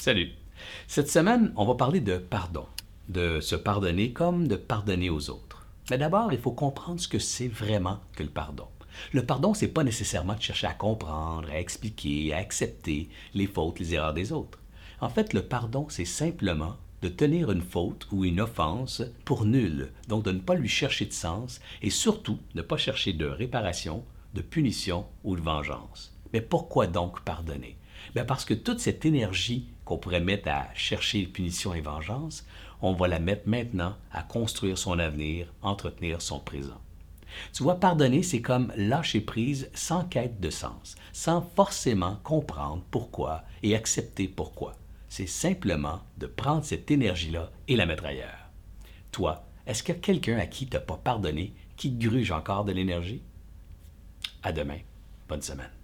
Salut. Cette semaine, on va parler de pardon, de se pardonner comme de pardonner aux autres. Mais d'abord, il faut comprendre ce que c'est vraiment que le pardon. Le pardon, c'est pas nécessairement de chercher à comprendre, à expliquer, à accepter les fautes, les erreurs des autres. En fait, le pardon, c'est simplement de tenir une faute ou une offense pour nulle, donc de ne pas lui chercher de sens et surtout ne pas chercher de réparation, de punition ou de vengeance. Mais pourquoi donc pardonner? Bien parce que toute cette énergie qu'on pourrait mettre à chercher punition et vengeance, on va la mettre maintenant à construire son avenir, entretenir son présent. Tu vois, pardonner, c'est comme lâcher prise sans quête de sens, sans forcément comprendre pourquoi et accepter pourquoi. C'est simplement de prendre cette énergie-là et la mettre ailleurs. Toi, est-ce qu'il y a quelqu'un à qui tu n'as pas pardonné qui gruge encore de l'énergie? À demain. Bonne semaine.